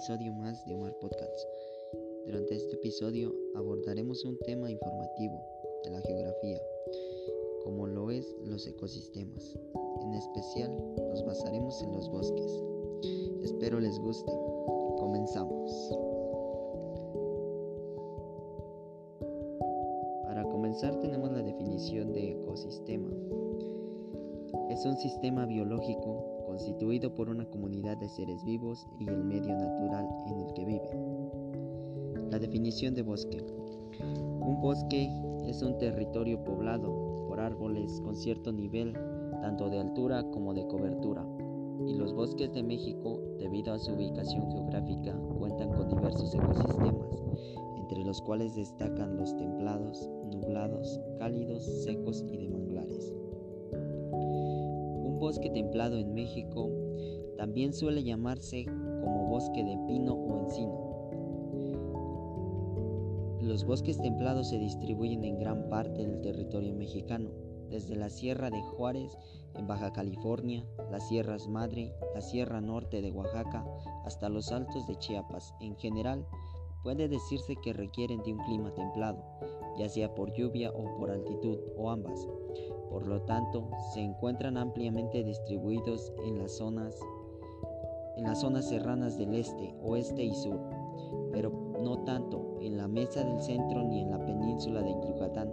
episodio más de Omar Podcast. Durante este episodio abordaremos un tema informativo de la geografía, como lo es los ecosistemas. En especial nos basaremos en los bosques. Espero les guste. Comenzamos. Para comenzar tenemos la definición de ecosistema. Es un sistema biológico constituido por una comunidad de seres vivos y el medio natural en el que viven. La definición de bosque. Un bosque es un territorio poblado por árboles con cierto nivel tanto de altura como de cobertura. Y los bosques de México, debido a su ubicación geográfica, cuentan con diversos ecosistemas, entre los cuales destacan los templados, nublados, cálidos, secos y de manglares bosque templado en México también suele llamarse como bosque de pino o encino. Los bosques templados se distribuyen en gran parte del territorio mexicano, desde la Sierra de Juárez en Baja California, las Sierras Madre, la Sierra Norte de Oaxaca, hasta los altos de Chiapas. En general, puede decirse que requieren de un clima templado, ya sea por lluvia o por altitud o ambas. Por lo tanto, se encuentran ampliamente distribuidos en las zonas en las zonas serranas del este, oeste y sur, pero no tanto en la mesa del centro ni en la península de Yucatán.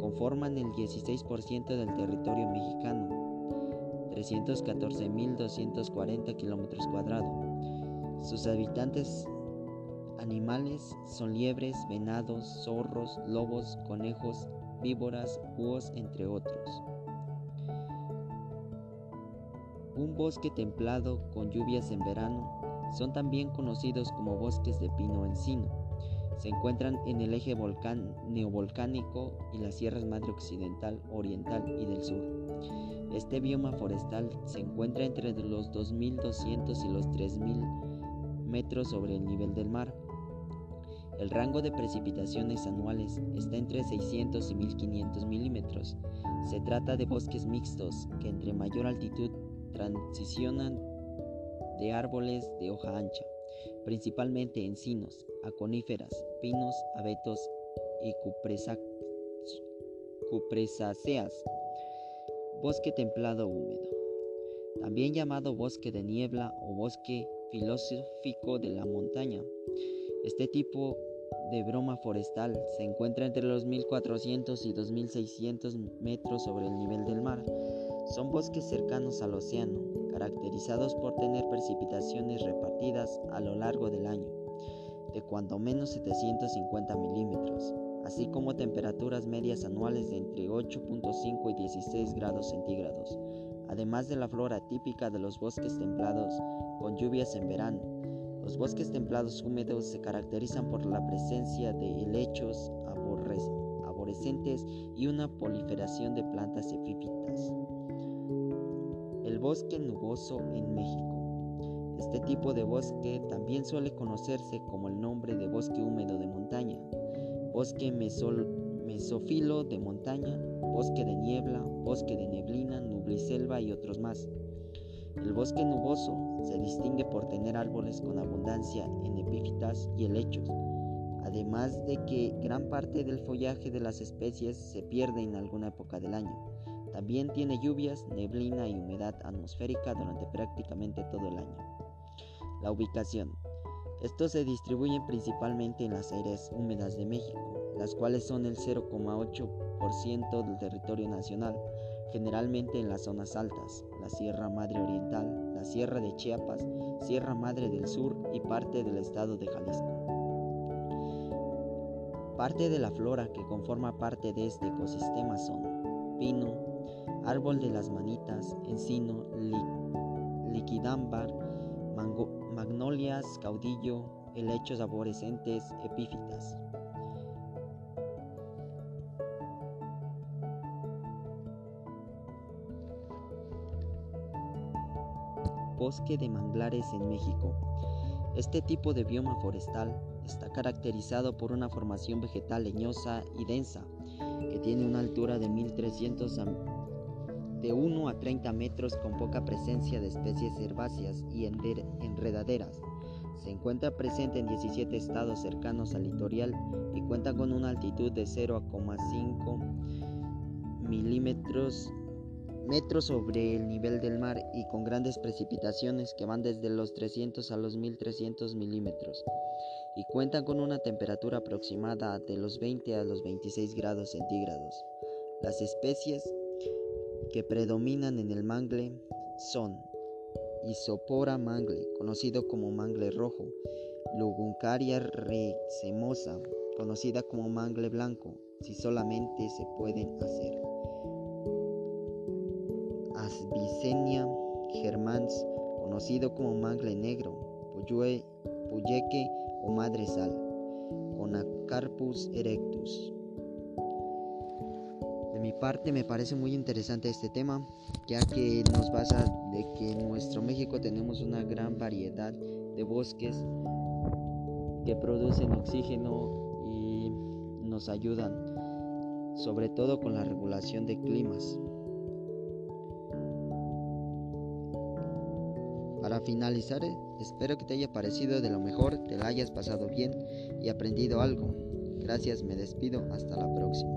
Conforman el 16% del territorio mexicano, 314.240 kilómetros cuadrados. Sus habitantes animales son liebres, venados, zorros, lobos, conejos, víboras, búhos, entre otros. Un bosque templado con lluvias en verano son también conocidos como bosques de pino-encino. Se encuentran en el eje volcán, neovolcánico y las sierras madre occidental, oriental y del sur. Este bioma forestal se encuentra entre los 2.200 y los 3.000 metros sobre el nivel del mar el rango de precipitaciones anuales está entre 600 y 1500 milímetros. Se trata de bosques mixtos que entre mayor altitud transicionan de árboles de hoja ancha, principalmente encinos, aconíferas, pinos, abetos y cupresáceas. Bosque templado húmedo, también llamado bosque de niebla o bosque filosófico de la montaña. Este tipo de broma forestal se encuentra entre los 1400 y 2600 metros sobre el nivel del mar. Son bosques cercanos al océano, caracterizados por tener precipitaciones repartidas a lo largo del año, de cuando menos 750 milímetros, así como temperaturas medias anuales de entre 8.5 y 16 grados centígrados, además de la flora típica de los bosques templados con lluvias en verano los bosques templados húmedos se caracterizan por la presencia de helechos arborescentes y una proliferación de plantas epífitas. El bosque nuboso en México. Este tipo de bosque también suele conocerse como el nombre de bosque húmedo de montaña, bosque mesófilo de montaña, bosque de niebla, bosque de neblina, nubliselva y otros más. El bosque nuboso se distingue por tener árboles con abundancia en epífitas y helechos, además de que gran parte del follaje de las especies se pierde en alguna época del año. También tiene lluvias, neblina y humedad atmosférica durante prácticamente todo el año. La ubicación. Estos se distribuyen principalmente en las áreas húmedas de México, las cuales son el 0,8% del territorio nacional, generalmente en las zonas altas, la Sierra Madre Oriental, la Sierra de Chiapas, Sierra Madre del Sur y parte del estado de Jalisco. Parte de la flora que conforma parte de este ecosistema son pino, árbol de las manitas, encino, liquidámbar, magnolias, caudillo, helechos arborescentes, epífitas. Bosque de manglares en México. Este tipo de bioma forestal está caracterizado por una formación vegetal leñosa y densa, que tiene una altura de 1300 de 1 a 30 metros con poca presencia de especies herbáceas y enredaderas. Se encuentra presente en 17 estados cercanos al litoral y cuenta con una altitud de 0,5 milímetros metros sobre el nivel del mar y con grandes precipitaciones que van desde los 300 a los 1300 milímetros y cuentan con una temperatura aproximada de los 20 a los 26 grados centígrados. Las especies que predominan en el mangle son Isopora mangle, conocido como mangle rojo, Luguncaria recemosa, conocida como mangle blanco, si solamente se pueden hacer. Asbicenia germans, conocido como mangle negro, Puyeke o madresal, Conacarpus erectus mi parte me parece muy interesante este tema, ya que nos basa de que en nuestro México tenemos una gran variedad de bosques que producen oxígeno y nos ayudan, sobre todo con la regulación de climas. Finalizar, espero que te haya parecido de lo mejor, te la hayas pasado bien y aprendido algo. Gracias, me despido, hasta la próxima.